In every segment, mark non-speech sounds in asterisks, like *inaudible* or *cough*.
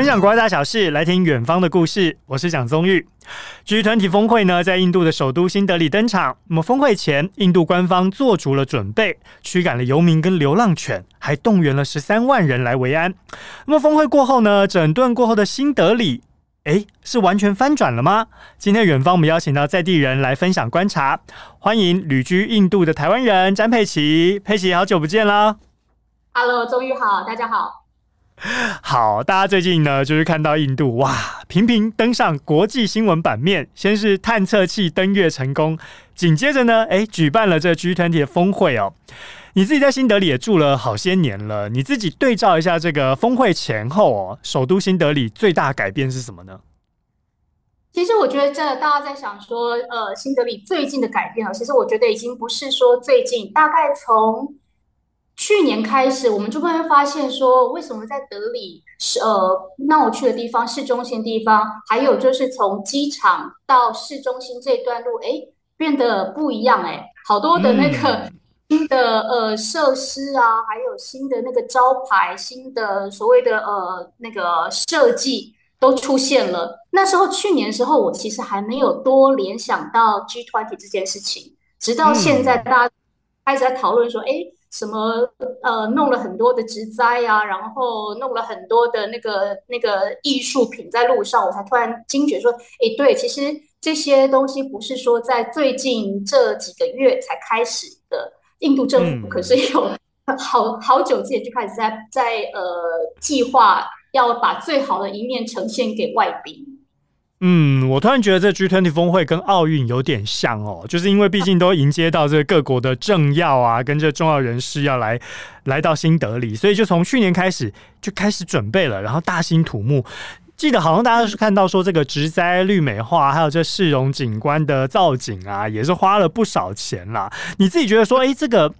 分享国外大小事，来听远方的故事。我是蒋宗玉。G 团体峰会呢，在印度的首都新德里登场。那么峰会前，印度官方做足了准备，驱赶了游民跟流浪犬，还动员了十三万人来维安。那么峰会过后呢，整顿过后的新德里，诶，是完全翻转了吗？今天远方我们邀请到在地人来分享观察，欢迎旅居印度的台湾人詹佩奇。佩奇，好久不见啦！Hello，宗玉好，大家好。*laughs* 好，大家最近呢，就是看到印度哇，频频登上国际新闻版面。先是探测器登月成功，紧接着呢，哎，举办了这 G20 的峰会哦。你自己在新德里也住了好些年了，你自己对照一下这个峰会前后哦，首都新德里最大改变是什么呢？其实我觉得这大家在想说，呃，新德里最近的改变啊，其实我觉得已经不是说最近，大概从。去年开始，我们就会发现说，为什么在德里是呃闹区的地方、市中心的地方，还有就是从机场到市中心这段路，哎，变得不一样哎，好多的那个新的呃设施啊，还有新的那个招牌、新的所谓的呃那个设计都出现了。那时候去年的时候，我其实还没有多联想到 G20 这件事情，直到现在大家开始在讨论说，哎。什么呃，弄了很多的植栽啊，然后弄了很多的那个那个艺术品在路上，我才突然惊觉说，哎，对，其实这些东西不是说在最近这几个月才开始的，印度政府可是有好好久之前就开始在在呃计划要把最好的一面呈现给外宾。嗯，我突然觉得这 G20 峰会跟奥运有点像哦，就是因为毕竟都迎接到这各国的政要啊，*laughs* 跟这重要人士要来来到新德里，所以就从去年开始就开始准备了，然后大兴土木。记得好像大家是看到说这个植栽绿美化，还有这市容景观的造景啊，也是花了不少钱啦。你自己觉得说，哎，这个。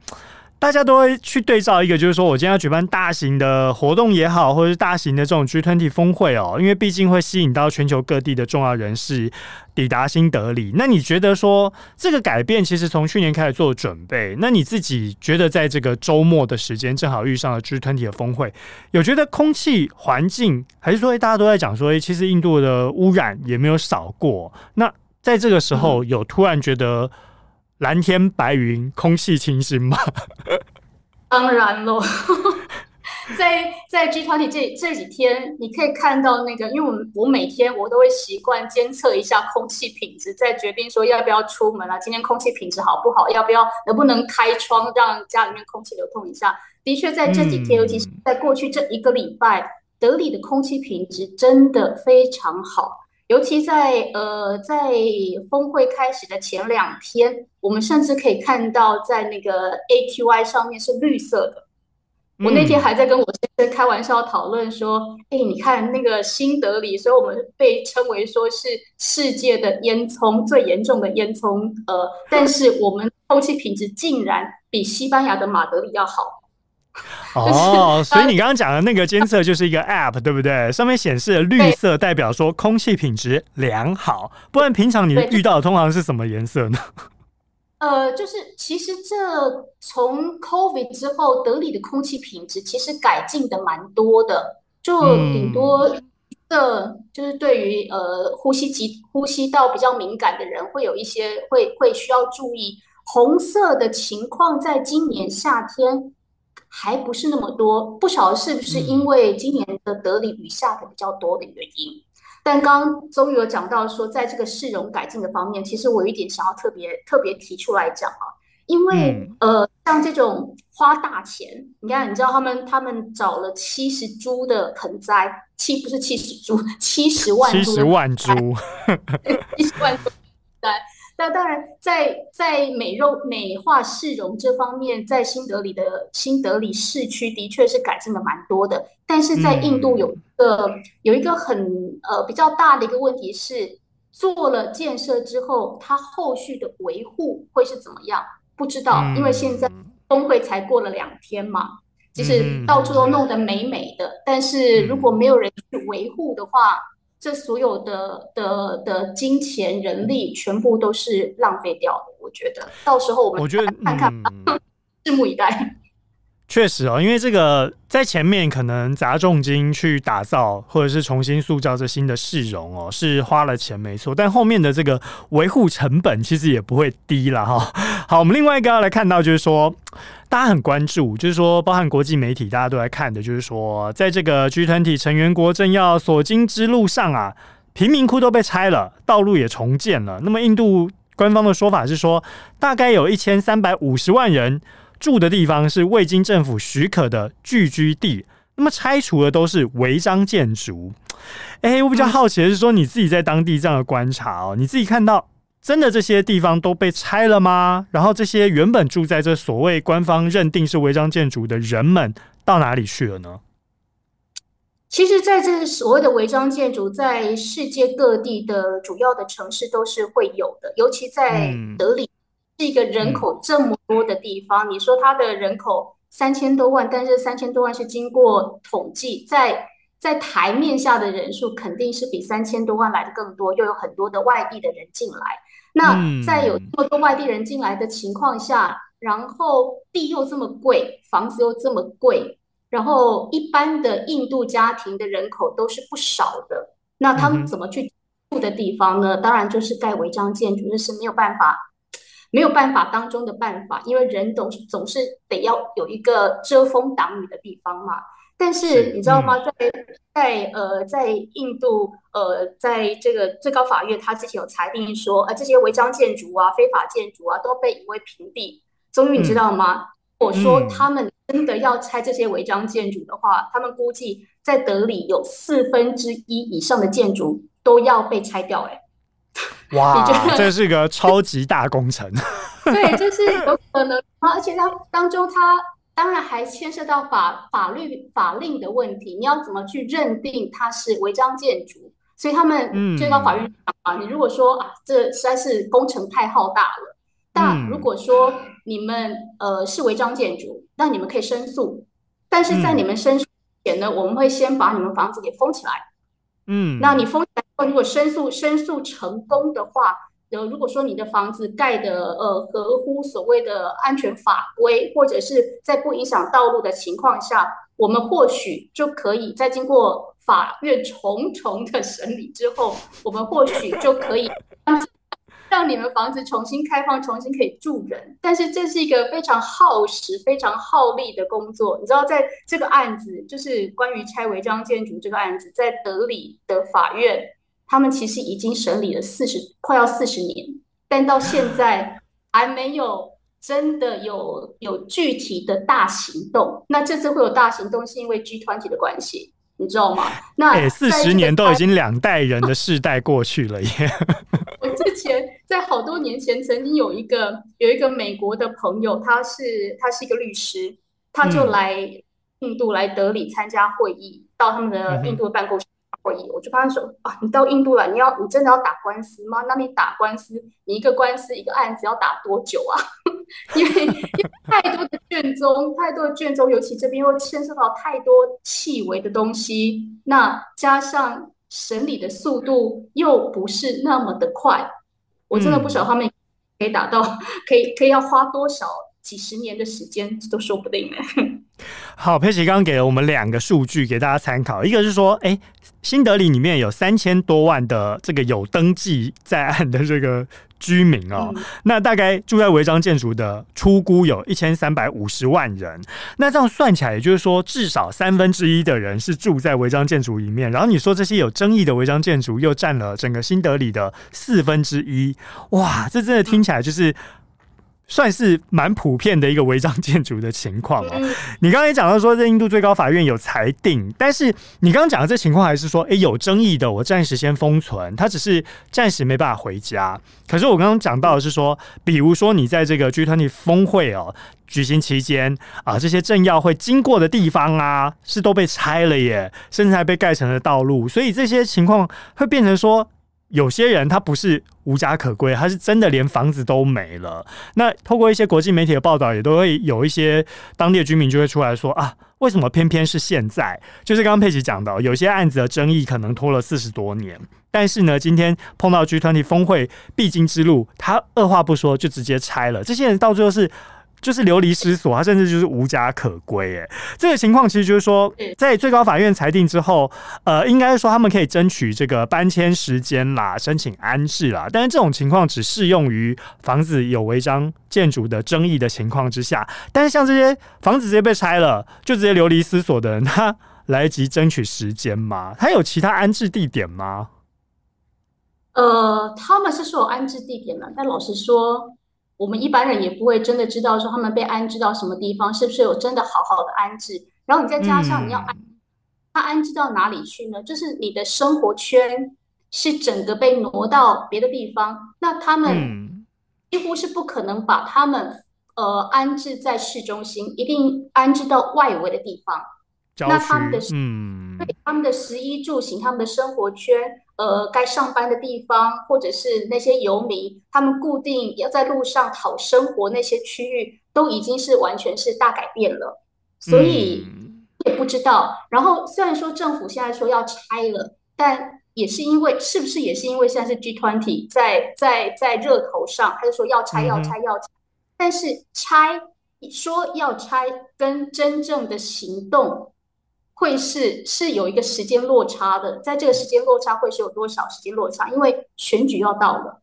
大家都会去对照一个，就是说我今天要举办大型的活动也好，或者是大型的这种 G20 峰会哦，因为毕竟会吸引到全球各地的重要人士抵达新德里。那你觉得说这个改变其实从去年开始做准备，那你自己觉得在这个周末的时间正好遇上了 G20 的峰会，有觉得空气环境还是说大家都在讲说，其实印度的污染也没有少过。那在这个时候有突然觉得？蓝天白云，空气清新吗？当然喽，*laughs* 在在 G20 这这几天，你可以看到那个，因为我我每天我都会习惯监测一下空气品质，再决定说要不要出门啊。今天空气品质好不好？要不要能不能开窗让家里面空气流通一下？的确，在这几天，尤其是在过去这一个礼拜，德里的空气品质真的非常好。尤其在呃，在峰会开始的前两天，我们甚至可以看到在那个 AQI 上面是绿色的。嗯、我那天还在跟我先生开玩笑讨论说：“哎、欸，你看那个新德里，所以我们被称为说是世界的烟囱最严重的烟囱。呃，但是我们空气品质竟然比西班牙的马德里要好。”哦，*laughs* 所以你刚刚讲的那个监测就是一个 App，对不对？上面显示的绿色代表说空气品质良好，不然平常你遇到的通常是什么颜色呢？呃，就是其实这从 COVID 之后，德里的空气品质其实改进的蛮多的，就顶多的，就是对于呃呼吸机、呼吸道比较敏感的人，会有一些会会需要注意红色的情况，在今年夏天。还不是那么多，不晓得是不是因为今年的德里雨下的比较多的原因。嗯、但刚刚宗玉有讲到说，在这个市容改进的方面，其实我有一点想要特别特别提出来讲啊，因为、嗯、呃，像这种花大钱，你看，你知道他们他们找了七十株的盆栽，七不是七十株，七十万株，*laughs* 七十万株，七十万株对。那当然在，在在美容美化市容这方面，在新德里的新德里市区的确是改进的蛮多的。但是在印度有一个、嗯、有一个很呃比较大的一个问题是，做了建设之后，它后续的维护会是怎么样？不知道，因为现在峰会才过了两天嘛，就是到处都弄得美美的，但是如果没有人去维护的话。这所有的的的金钱、人力，全部都是浪费掉的。我觉得到时候我们看看，拭目以待。确实哦，因为这个在前面可能砸重金去打造，或者是重新塑造这新的市容哦，是花了钱没错，但后面的这个维护成本其实也不会低了哈。*laughs* 好，我们另外一个要来看到就是说，大家很关注，就是说，包含国际媒体大家都来看的，就是说，在这个 G 团体成员国政要所经之路上啊，贫民窟都被拆了，道路也重建了。那么印度官方的说法是说，大概有一千三百五十万人。住的地方是未经政府许可的聚居地，那么拆除的都是违章建筑。哎、欸，我比较好奇的是说，你自己在当地这样的观察哦，你自己看到真的这些地方都被拆了吗？然后这些原本住在这所谓官方认定是违章建筑的人们到哪里去了呢？其实，在这所谓的违章建筑，在世界各地的主要的城市都是会有的，尤其在德里。一个人口这么多的地方，嗯、你说它的人口三千多万，但是三千多万是经过统计，在在台面下的人数肯定是比三千多万来的更多，又有很多的外地的人进来。那在有这么多外地人进来的情况下，然后地又这么贵，房子又这么贵，然后一般的印度家庭的人口都是不少的，那他们怎么去住的地方呢？当然就是盖违章建筑，这是没有办法。没有办法当中的办法，因为人总是总是得要有一个遮风挡雨的地方嘛。但是你知道吗？嗯、在在呃，在印度呃，在这个最高法院，他之前有裁定说，呃，这些违章建筑啊、非法建筑啊，都被夷为平地。终于你知道吗？我、嗯、说他们真的要拆这些违章建筑的话，他们估计在德里有四分之一以上的建筑都要被拆掉、欸。哎。*laughs* 哇，这是个超级大工程。*laughs* 对，这是有可能啊，而且它当中，它当然还牵涉到法法律法令的问题，你要怎么去认定它是违章建筑？所以他们最高法院讲啊，你如果说啊，这实在是工程太浩大了，但如果说你们呃是违章建筑，那你们可以申诉，但是在你们申诉前呢，我们会先把你们房子给封起来。嗯，那你封起来。如果申诉申诉成功的话，呃，如果说你的房子盖的呃合乎所谓的安全法规，或者是在不影响道路的情况下，我们或许就可以在经过法院重重的审理之后，我们或许就可以。*laughs* 让你们房子重新开放，重新可以住人，但是这是一个非常耗时、非常耗力的工作。你知道，在这个案子，就是关于拆违章建筑这个案子，在德里的法院，他们其实已经审理了四十，快要四十年，但到现在还没有真的有有具体的大行动。那这次会有大行动，是因为 G 团体的关系。你知道吗？那哎，四十年都已经两代人的世代过去了耶。*laughs* 我之前在好多年前曾经有一个有一个美国的朋友，他是他是一个律师，他就来印度来德里参加会议，到他们的印度的办公室。会议，我就跟他说啊，你到印度来，你要你真的要打官司吗？那你打官司，你一个官司一个案子要打多久啊？*laughs* 因为因为太多的卷宗，太多的卷宗，尤其这边又牵涉到太多细微的东西，那加上审理的速度又不是那么的快，我真的不晓得他们可以打到，可以可以要花多少几十年的时间都说不定呢。好，佩奇刚刚给了我们两个数据给大家参考，一个是说，哎，新德里里面有三千多万的这个有登记在案的这个居民哦，嗯、那大概住在违章建筑的出估有一千三百五十万人，那这样算起来，也就是说至少三分之一的人是住在违章建筑里面，然后你说这些有争议的违章建筑又占了整个新德里的四分之一，哇，这真的听起来就是。算是蛮普遍的一个违章建筑的情况哦。你刚才也讲到说，在印度最高法院有裁定，但是你刚刚讲的这情况还是说，诶，有争议的，我暂时先封存，他只是暂时没办法回家。可是我刚刚讲到的是说，比如说你在这个 G20 峰会哦举行期间啊，这些政要会经过的地方啊，是都被拆了耶，甚至还被盖成了道路，所以这些情况会变成说。有些人他不是无家可归，他是真的连房子都没了。那透过一些国际媒体的报道，也都会有一些当地的居民就会出来说啊，为什么偏偏是现在？就是刚刚佩奇讲的，有些案子的争议可能拖了四十多年，但是呢，今天碰到 G20 峰会必经之路，他二话不说就直接拆了。这些人到最后是就是流离失所，他甚至就是无家可归。哎，这个情况其实就是说，在最高法院裁定之后，呃，应该说他们可以争取这个搬迁时间啦，申请安置啦。但是这种情况只适用于房子有违章建筑的争议的情况之下。但是像这些房子直接被拆了，就直接流离失所的人，他来得及争取时间吗？他有其他安置地点吗？呃，他们是说有安置地点的，但老实说。我们一般人也不会真的知道说他们被安置到什么地方，是不是有真的好好的安置？然后你再加上你要安，他安置到哪里去呢？就是你的生活圈是整个被挪到别的地方，那他们几乎是不可能把他们呃安置在市中心，一定安置到外围的地方。那他们的嗯，对他们的食衣住行，他们的生活圈。呃，该上班的地方，或者是那些游民，他们固定要在路上讨生活，那些区域都已经是完全是大改变了，所以也不知道。然后虽然说政府现在说要拆了，但也是因为是不是也是因为现在是 G20 在在在热头上，他就说要拆要拆要拆，但是拆说要拆跟真正的行动。会是是有一个时间落差的，在这个时间落差会是有多少时间落差？因为选举要到了，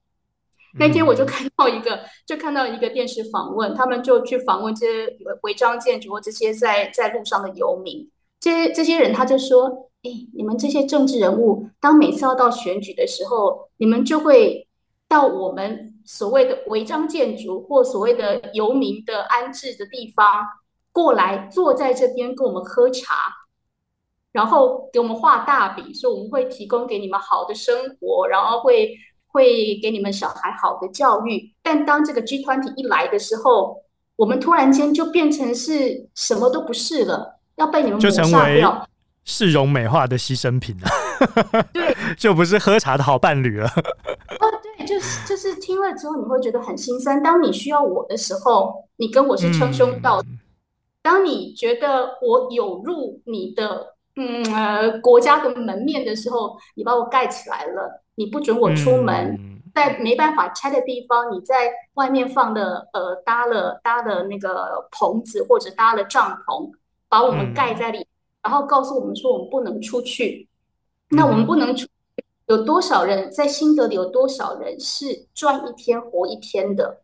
那天我就看到一个，就看到一个电视访问，他们就去访问这些违章建筑或这些在在路上的游民，这些这些人他就说：“哎，你们这些政治人物，当每次要到选举的时候，你们就会到我们所谓的违章建筑或所谓的游民的安置的地方过来，坐在这边跟我们喝茶。”然后给我们画大饼，说我们会提供给你们好的生活，然后会会给你们小孩好的教育。但当这个 G 团体一来的时候，我们突然间就变成是什么都不是了，要被你们抹杀掉，市容美化的牺牲品了。对，*laughs* 就不是喝茶的好伴侣了。*laughs* 哦，对，就是就是听了之后你会觉得很心酸。当你需要我的时候，你跟我是称兄道弟；嗯、当你觉得我有入你的。嗯呃，国家的门面的时候，你把我盖起来了，你不准我出门，嗯、在没办法拆的地方，你在外面放的呃搭了搭了那个棚子或者搭了帐篷，把我们盖在里，嗯、然后告诉我们说我们不能出去。那我们不能出，有多少人在新德里？有多少人是赚一天活一天的？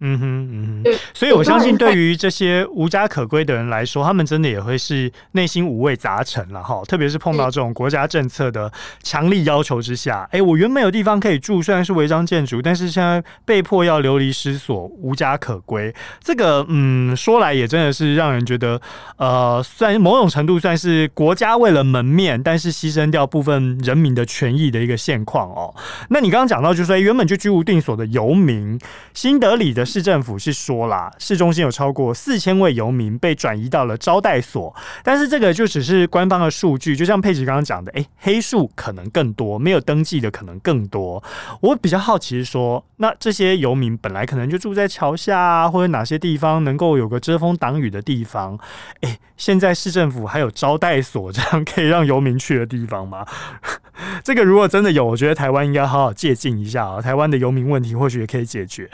嗯哼，嗯哼，所以我相信，对于这些无家可归的人来说，他们真的也会是内心五味杂陈了哈。特别是碰到这种国家政策的强力要求之下，哎，我原本有地方可以住，虽然是违章建筑，但是现在被迫要流离失所，无家可归。这个，嗯，说来也真的是让人觉得，呃，算某种程度算是国家为了门面，但是牺牲掉部分人民的权益的一个现况哦。那你刚刚讲到，就是说原本就居无定所的游民，新德里的。市政府是说多啦，市中心有超过四千位游民被转移到了招待所，但是这个就只是官方的数据，就像佩奇刚刚讲的，诶、黑数可能更多，没有登记的可能更多。我比较好奇是说，那这些游民本来可能就住在桥下啊，或者哪些地方能够有个遮风挡雨的地方？诶、现在市政府还有招待所这样可以让游民去的地方吗？*laughs* 这个如果真的有，我觉得台湾应该好好借鉴一下啊，台湾的游民问题或许也可以解决。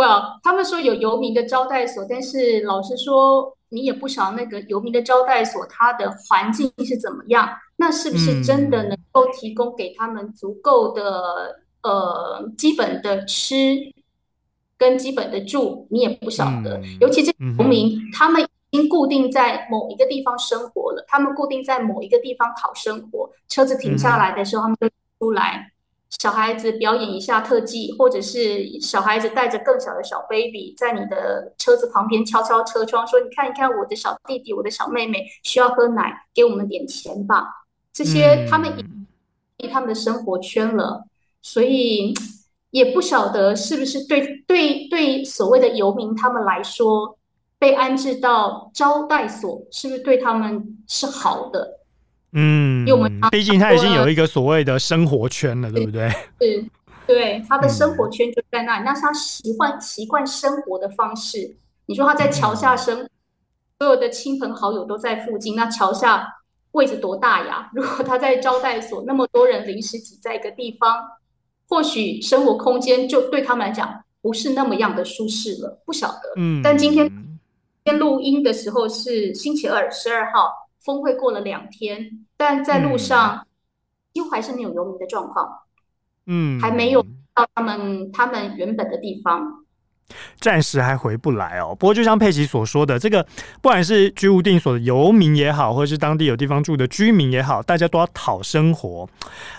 Well，他们说有游民的招待所，但是老实说，你也不晓得那个游民的招待所它的环境是怎么样，那是不是真的能够提供给他们足够的呃基本的吃跟基本的住，你也不晓得。尤其这游民，他们已经固定在某一个地方生活了，他们固定在某一个地方讨生活，车子停下来的时候，他们就出来。小孩子表演一下特技，或者是小孩子带着更小的小 baby 在你的车子旁边敲敲车窗，说：“你看一看，我的小弟弟，我的小妹妹需要喝奶，给我们点钱吧。”这些他们已他们的生活圈了，所以也不晓得是不是对对对所谓的游民他们来说，被安置到招待所是不是对他们是好的？嗯，因为我们毕竟他已经有一个所谓的生活圈了，对不对？是，对，他的生活圈就在那里，嗯、那是他习惯习惯生活的方式。你说他在桥下生，嗯、所有的亲朋好友都在附近，那桥下位置多大呀？*laughs* 如果他在招待所，那么多人临时挤在一个地方，或许生活空间就对他们来讲不是那么样的舒适了，不晓得。嗯，但今天今天录音的时候是星期二，十二号，峰会过了两天，但在路上几乎还是没有游民的状况，嗯，还没有到他们他们原本的地方。暂时还回不来哦。不过，就像佩奇所说的，这个不管是居无定所的游民也好，或者是当地有地方住的居民也好，大家都要讨生活。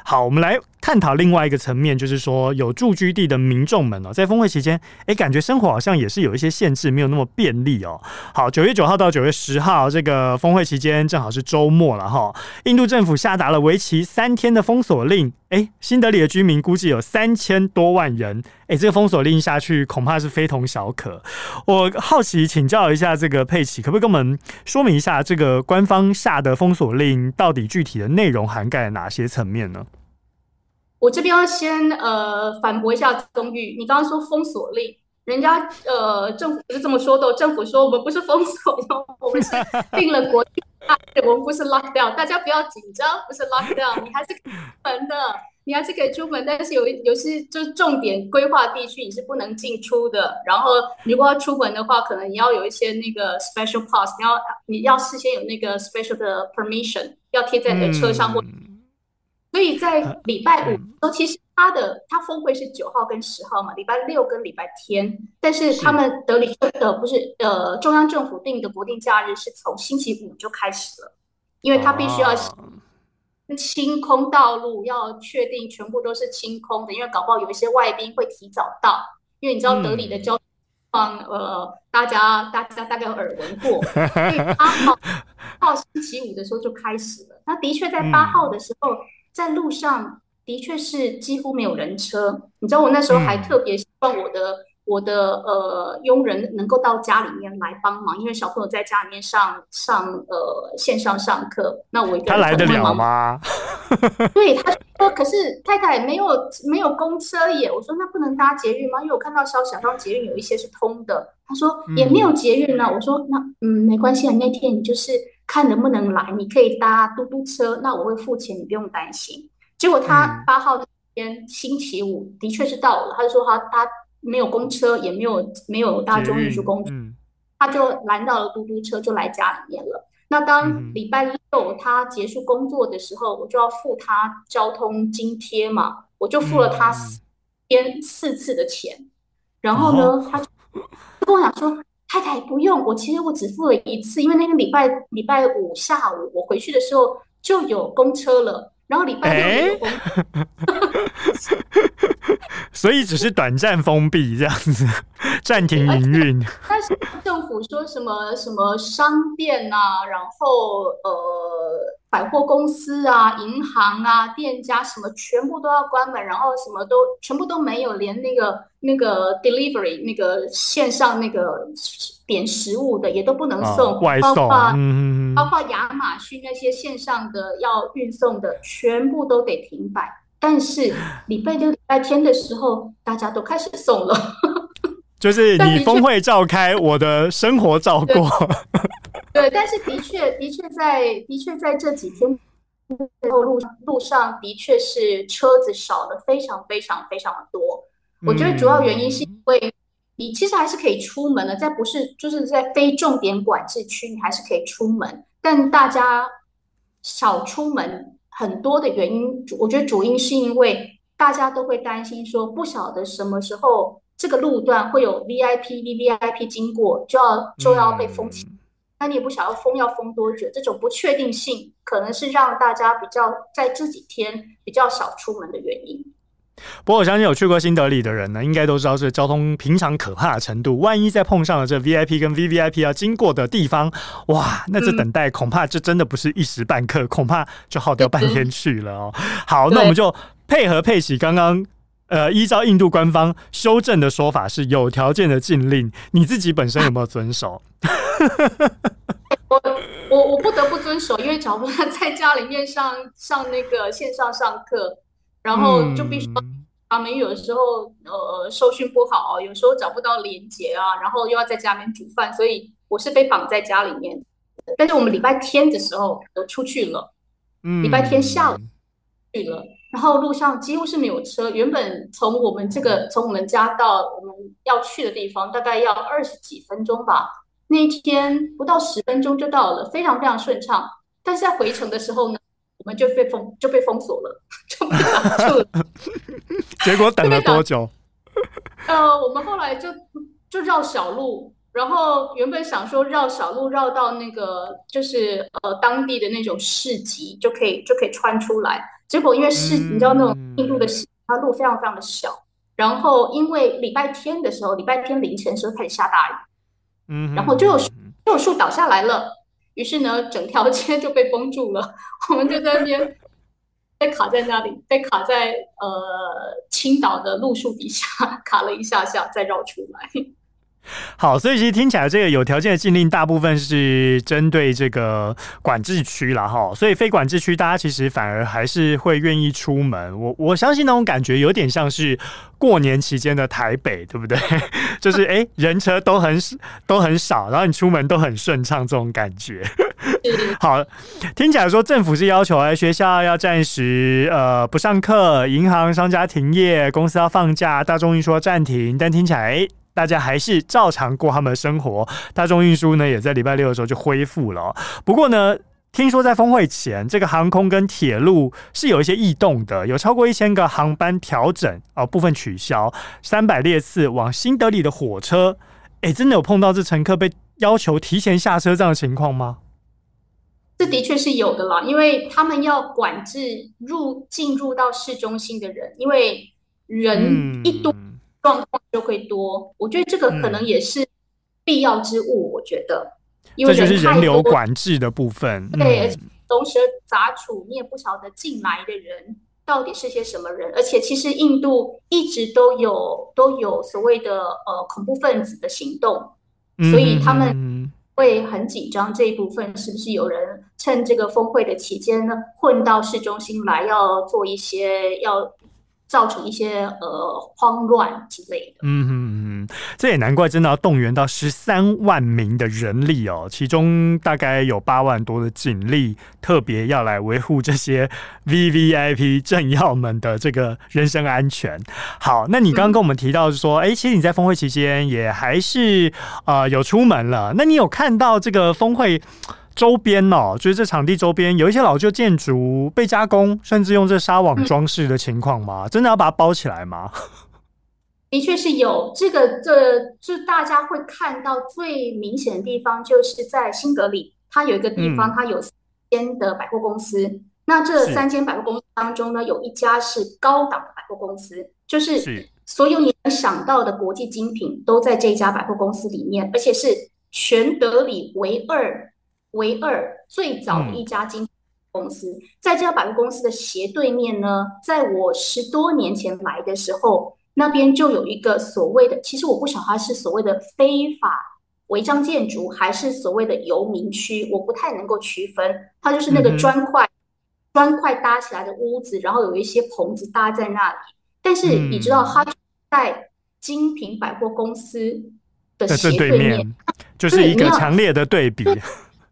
好，我们来探讨另外一个层面，就是说有住居地的民众们哦，在峰会期间，哎，感觉生活好像也是有一些限制，没有那么便利哦。好，九月九号到九月十号，这个峰会期间正好是周末了哈。印度政府下达了为期三天的封锁令。哎，新德里的居民估计有三千多万人。哎，这个封锁令下去，恐怕是非同小可。我好奇请教一下，这个佩奇，可不可以跟我们说明一下，这个官方下的封锁令到底具体的内容涵盖了哪些层面呢？我这边要先呃反驳一下宗玉，你刚刚说封锁令，人家呃政府不是这么说的，政府说我们不是封锁，我们是定了国定。我们不是 lock down，大家不要紧张，不是 lock down，你还是可以出门的，你还是可以出门，但是有一有些就是重点规划地区你是不能进出的。然后如果要出门的话，可能你要有一些那个 special pass，你要你要事先有那个 special 的 permission，要贴在你的车上或。嗯所以在礼拜五，呃，其实他的他峰会是九号跟十号嘛，礼拜六跟礼拜天，但是他们德里的不是呃中央政府定的国定假日是从星期五就开始了，因为他必须要清空道路，要确定全部都是清空的，因为搞不好有一些外宾会提早到，因为你知道德里的交通，嗯、呃，大家大家大概有耳闻过，*laughs* 所以八号到星期五的时候就开始了，那的确在八号的时候。嗯在路上的确是几乎没有人车，你知道我那时候还特别希望我的、嗯、我的呃佣人能够到家里面来帮忙，因为小朋友在家里面上上呃线上上课，那我一个人他来得了吗？*laughs* 对，他说，可是太太没有没有公车耶，我说那不能搭捷运吗？因为我看到消息好像捷运有一些是通的，他说也没有捷运呢、啊，我说那嗯没关系啊，那天你就是。看能不能来，你可以搭嘟嘟车，那我会付钱，你不用担心。结果他八号那天星期五的确是到了，他就说他他没有公车，也没有没有大众运输工具，他就拦到了嘟嘟车，就来家里面了。那当礼拜六他结束工作的时候，我就要付他交通津贴嘛，我就付了他四天四次的钱。然后呢，他就跟我讲说。太太不用，我其实我只付了一次，因为那个礼拜礼拜五下午我回去的时候就有公车了，然后礼拜六也有公车，*laughs* 所以只是短暂封闭这样子，暂停营运。*laughs* 但是政府说什么什么商店啊，然后呃。百货公司啊，银行啊，店家什么全部都要关门，然后什么都全部都没有，连那个那个 delivery 那个线上那个点食物的也都不能送，哦、外送，包括、嗯、包括亚马逊那些线上的要运送的，全部都得停摆。但是 *laughs* 礼拜六、礼拜天的时候，大家都开始送了。*laughs* 就是你峰会召开，我的生活照过。*laughs* 对，但是的确，的确在，的确在这几天路路路上的确是车子少了非常非常非常的多。我觉得主要原因是因为你其实还是可以出门的，在不是就是在非重点管制区，你还是可以出门。但大家少出门很多的原因，我觉得主因是因为大家都会担心说，不晓得什么时候这个路段会有 VIP、VVIP 经过，就要就要被封起。那你也不晓得封要封多久，这种不确定性可能是让大家比较在这几天比较少出门的原因。不过我相信有去过新德里的人呢，应该都知道这交通平常可怕的程度。万一再碰上了这 VIP 跟 VVIP 要经过的地方，哇，那这等待恐怕这真的不是一时半刻，恐怕就耗掉半天去了哦。好，那我们就配合佩奇刚刚呃，依照印度官方修正的说法是有条件的禁令，你自己本身有没有遵守？*laughs* 我我我不得不遵守，因为找不到在家里面上上那个线上上课，然后就必须他们有的时候呃收讯不好，有时候找不到连接啊，然后又要在家里面煮饭，所以我是被绑在家里面。但是我们礼拜天的时候都出去了，礼拜天下午去了，然后路上几乎是没有车。原本从我们这个从我们家到我们要去的地方，大概要二十几分钟吧。那一天不到十分钟就到了，非常非常顺畅。但是在回程的时候呢，我们就被封就被封锁了，就被挡住了。*laughs* 结果等了多久？*laughs* 呃，我们后来就就绕小路。然后原本想说绕小路绕到那个就是呃当地的那种市集就可以就可以穿出来，结果因为市集你知道那种印度的市，它路非常非常的小，然后因为礼拜天的时候礼拜天凌晨的时候开始下大雨，嗯，然后就有就有树倒下来了，于是呢整条街就被封住了，我们就在那边被卡在那里，被卡在呃青岛的路树底下 *laughs* 卡了一下下，再绕出来。好，所以其实听起来，这个有条件的禁令大部分是针对这个管制区啦。哈。所以非管制区，大家其实反而还是会愿意出门。我我相信那种感觉有点像是过年期间的台北，对不对？*laughs* 就是哎、人车都很都很少，然后你出门都很顺畅，这种感觉。*laughs* 好，听起来说政府是要求哎，学校要暂时呃不上课，银行、商家停业，公司要放假，大众运输暂停，但听起来哎。大家还是照常过他们的生活，大众运输呢也在礼拜六的时候就恢复了。不过呢，听说在峰会前，这个航空跟铁路是有一些异动的，有超过一千个航班调整啊，部分取消，三百列次往新德里的火车，哎，真的有碰到这乘客被要求提前下车这样的情况吗？这的确是有的啦，因为他们要管制入进入到市中心的人，因为人一多。嗯状况就会多，我觉得这个可能也是必要之物。我觉得，因为这就是人流管制的部分。对，龙蛇杂处，你也不晓得进来的人到底是些什么人。而且，其实印度一直都有都有所谓的呃恐怖分子的行动，所以他们会很紧张这一部分是不是有人趁这个峰会的期间呢混到市中心来，要做一些要。造成一些呃慌乱之类的。嗯哼嗯，这也难怪，真的要动员到十三万名的人力哦，其中大概有八万多的警力，特别要来维护这些 *laughs* VVIP 政要们的这个人身安全。好，那你刚刚跟我们提到说，哎、嗯，其实你在峰会期间也还是呃有出门了，那你有看到这个峰会？周边哦，就是这场地周边有一些老旧建筑被加工，甚至用这纱网装饰的情况吗？真的要把它包起来吗？的确是有，这个这就大家会看到最明显的地方，就是在新德里，它有一个地方，它有三间的百货公司。嗯、那这三间百货公司当中呢，有一家是高档的百货公司，就是所有你能想到的国际精品都在这家百货公司里面，而且是全德里唯二。唯二最早的一家精品公司，嗯、在这家百货公司的斜对面呢，在我十多年前来的时候，那边就有一个所谓的，其实我不晓得它是所谓的非法违章建筑，还是所谓的游民区，我不太能够区分。它就是那个砖块、砖块搭起来的屋子，然后有一些棚子搭在那里。但是你知道，它在精品百货公司的斜对面，就是一个强烈的对比。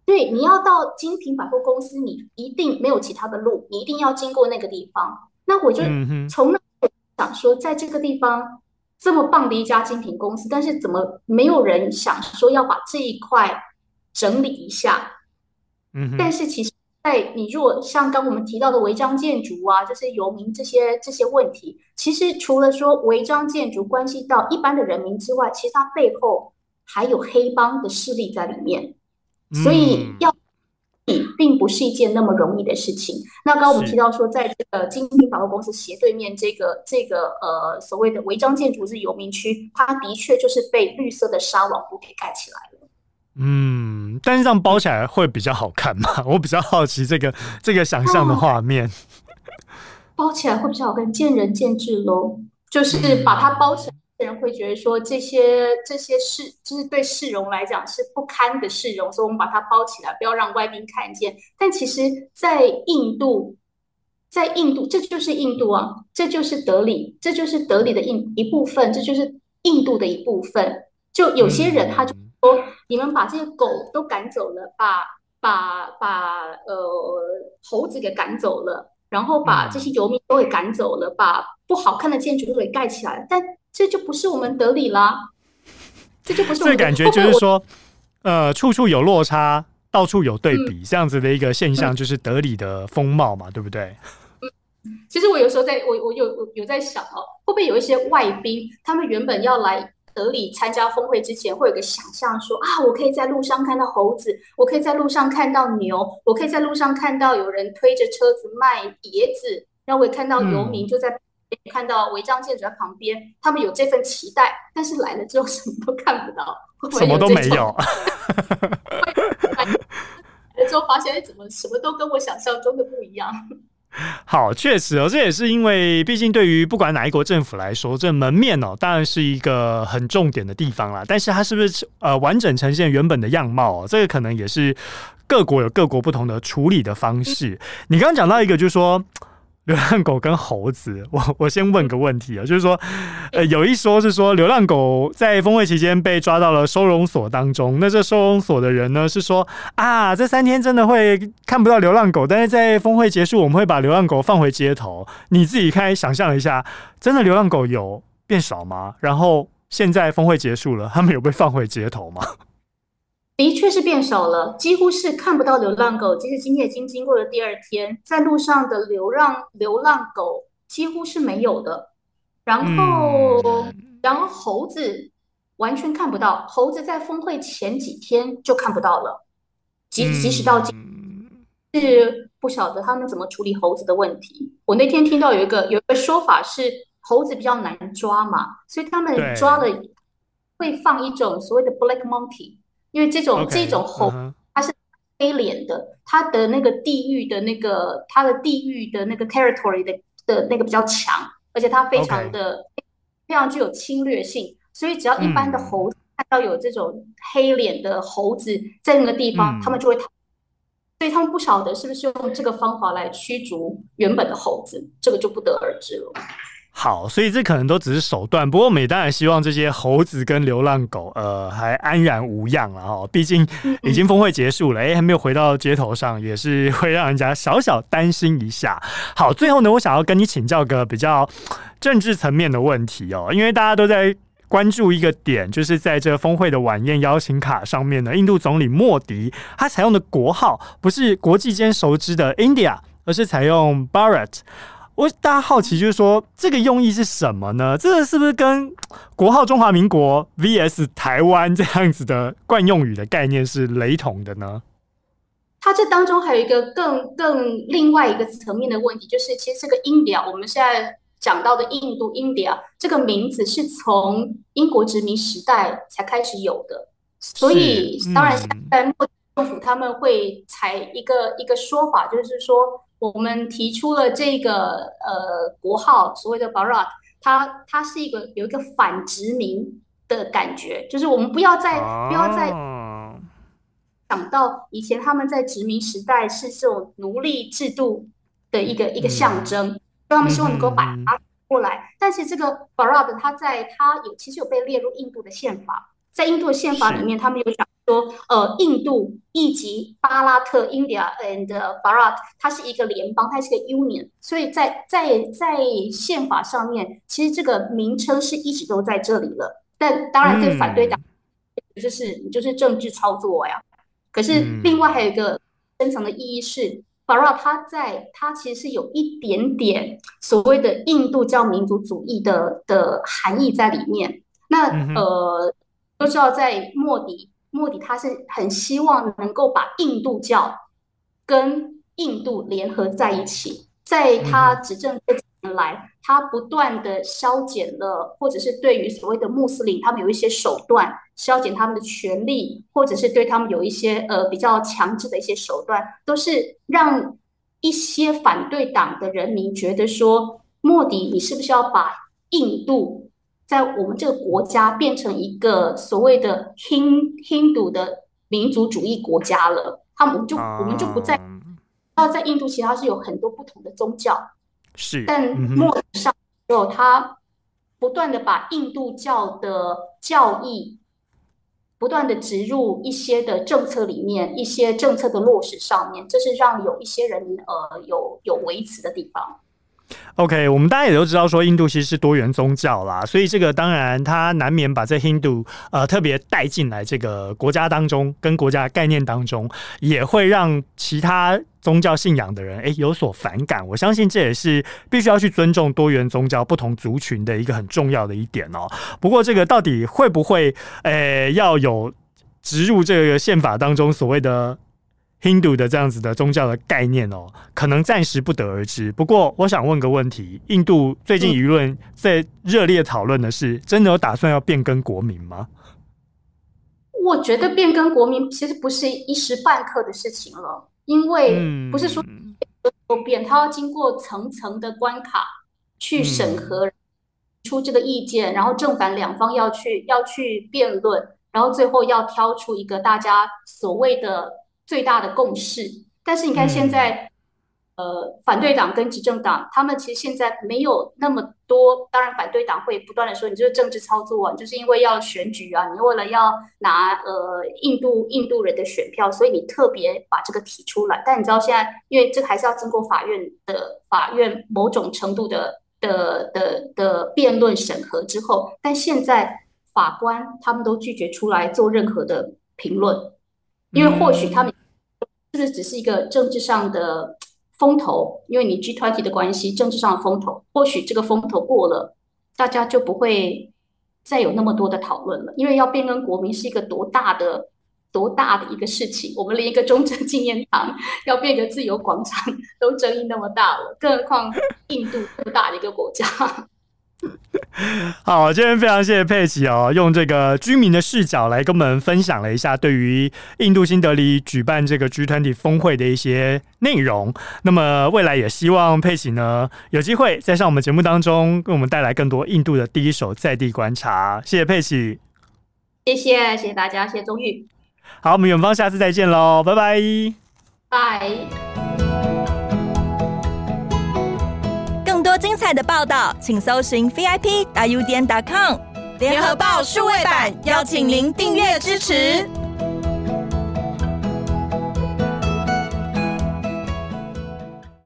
对，你要到精品百货公司，你一定没有其他的路，你一定要经过那个地方。那我就从那想说，在这个地方这么棒的一家精品公司，但是怎么没有人想说要把这一块整理一下？嗯，但是其实，在你如果像刚我们提到的违章建筑啊，这些游民这些这些问题，其实除了说违章建筑关系到一般的人民之外，其实它背后还有黑帮的势力在里面。所以要并不是一件那么容易的事情。那刚刚我们提到说，在这个精品百货公司斜对面这个这个呃所谓的违章建筑是游民区，它的确就是被绿色的纱网布给盖起来了。嗯，但是这样包起来会比较好看吗？*laughs* 我比较好奇这个这个想象的画面。啊，包起来会比较好看，见仁见智喽。就是把它包起来。人会觉得说，这些这些市就是对市容来讲是不堪的市容，所以我们把它包起来，不要让外宾看见。但其实，在印度，在印度，这就是印度啊，这就是德里，这就是德里的印一部分，这就是印度的一部分。就有些人他就说，你们把这些狗都赶走了，把把把呃猴子给赶走了，然后把这些游民都给赶走了，把不好看的建筑都给盖起来了。但这就不是我们德里啦，这就不是我们。这感觉就是说，呃，处处有落差，到处有对比，这样子的一个现象，就是德里的风貌嘛，对不对？其实我有时候在我我有有在想哦，会不会有一些外宾，他们原本要来德里参加峰会之前，会有个想象说啊，我可以在路上看到猴子，我可以在路上看到牛，我可以在路上看到有人推着车子卖椰子，然后我也看到游民就在、嗯、看到违章建筑在旁边，他们有这份期待，但是来了之后什么都看不到，会不会有什么都没有。来了之后发现，哎，怎么什么都跟我想象中的不一样？*laughs* 好，确实哦，这也是因为，毕竟对于不管哪一国政府来说，这门面哦，当然是一个很重点的地方啦。但是它是不是呃完整呈现原本的样貌哦？这个可能也是各国有各国不同的处理的方式。你刚刚讲到一个，就是说。流浪狗跟猴子，我我先问个问题啊，*laughs* 就是说，呃，有一说是说流浪狗在峰会期间被抓到了收容所当中，那这收容所的人呢是说啊，这三天真的会看不到流浪狗，但是在峰会结束，我们会把流浪狗放回街头。你自己开想象一下，真的流浪狗有变少吗？然后现在峰会结束了，他们有被放回街头吗？的确是变少了，几乎是看不到流浪狗。即使今天已经经过了第二天，在路上的流浪流浪狗几乎是没有的。然后，嗯、然后猴子完全看不到，猴子在峰会前几天就看不到了。即即使到今天，是不晓得他们怎么处理猴子的问题。我那天听到有一个有一个说法是，猴子比较难抓嘛，所以他们抓了会放一种所谓的 black monkey。因为这种这种猴，它是黑脸的，uh. 它的那个地域的那个它的地域的那个 territory 的的那个比较强，而且它非常的.非常具有侵略性，所以只要一般的猴子看到有这种黑脸的猴子在那个地方，他、嗯、们就会逃，所以他们不晓得是不是用这个方法来驱逐原本的猴子，这个就不得而知了。好，所以这可能都只是手段。不过，我们当然希望这些猴子跟流浪狗，呃，还安然无恙了哈。毕竟已经峰会结束了，哎，还没有回到街头上，也是会让人家小小担心一下。好，最后呢，我想要跟你请教个比较政治层面的问题哦，因为大家都在关注一个点，就是在这峰会的晚宴邀请卡上面呢，印度总理莫迪他采用的国号不是国际间熟知的 India，而是采用 Bharat。我大家好奇，就是说这个用意是什么呢？这个是不是跟国号中华民国 VS 台湾这样子的惯用语的概念是雷同的呢？它这当中还有一个更更另外一个层面的问题，就是其实这个 India，我们现在讲到的印度 India 这个名字是从英国殖民时代才开始有的，所以当然现在莫政府他们会采一个一个说法，就是说。我们提出了这个呃国号，所谓的 Bharat，它它是一个有一个反殖民的感觉，就是我们不要再不要再想到以前他们在殖民时代是这种奴隶制度的一个一个象征，所以他们希望能够把它过来。但是这个 Bharat 它在它有其实有被列入印度的宪法，在印度的宪法里面，他们有讲。说呃，印度以及巴拉特 （India and Bharat） 它是一个联邦，它是一个 union，所以在在在宪法上面，其实这个名称是一直都在这里了。但当然，对反对党就是你就是政治操作呀。可是另外还有一个深层的意义是，Bharat 它在它其实是有一点点所谓的印度教民族主义的的含义在里面。那呃，都知道在莫迪。莫迪他是很希望能够把印度教跟印度联合在一起，在他执政这几年来，他不断的削减了，或者是对于所谓的穆斯林，他们有一些手段，削减他们的权利，或者是对他们有一些呃比较强制的一些手段，都是让一些反对党的人民觉得说，莫迪你是不是要把印度？在我们这个国家变成一个所谓的 Hin Hindu 的民族主义国家了，他们就我们就不再，那在印度其实是有很多不同的宗教，是，但莫迪上之后，他不断的把印度教的教义不断的植入一些的政策里面，一些政策的落实上面，这是让有一些人呃有有维持的地方。OK，我们大家也都知道说印度其实是多元宗教啦，所以这个当然它难免把这 Hindu 呃特别带进来这个国家当中，跟国家概念当中，也会让其他宗教信仰的人诶、有所反感。我相信这也是必须要去尊重多元宗教不同族群的一个很重要的一点哦。不过这个到底会不会诶、要有植入这个宪法当中所谓的？Hindu 的这样子的宗教的概念哦，可能暂时不得而知。不过，我想问个问题：印度最近舆论在热烈讨论的是，真的有打算要变更国民吗？我觉得变更国民其实不是一时半刻的事情了，因为不是说都变，它要经过层层的关卡去审核，出这个意见，然后正反两方要去要去辩论，然后最后要挑出一个大家所谓的。最大的共识，但是你看现在，嗯、呃，反对党跟执政党，他们其实现在没有那么多。当然，反对党会不断的说，你这是政治操作啊，就是因为要选举啊，你为了要拿呃印度印度人的选票，所以你特别把这个提出来。但你知道现在，因为这还是要经过法院的法院某种程度的的的的辩论审核之后，但现在法官他们都拒绝出来做任何的评论，因为或许他们。是不是只是一个政治上的风头？因为你 G20 的关系，政治上的风头，或许这个风头过了，大家就不会再有那么多的讨论了。因为要变更国民是一个多大的、多大的一个事情，我们连一个中正纪念堂要变个自由广场 *laughs* 都争议那么大了，更何况印度这么大的一个国家。*laughs* 好，今天非常谢谢佩奇哦，用这个居民的视角来跟我们分享了一下对于印度新德里举办这个 G20 峰会的一些内容。那么未来也希望佩奇呢有机会再上我们节目当中，为我们带来更多印度的第一手在地观察。谢谢佩奇，谢谢谢谢大家，谢谢钟玉。好，我们远方下次再见喽，拜拜，拜。精彩的报道，请搜寻 VIP.UDN.com 联合报数位版，邀请您订阅支持。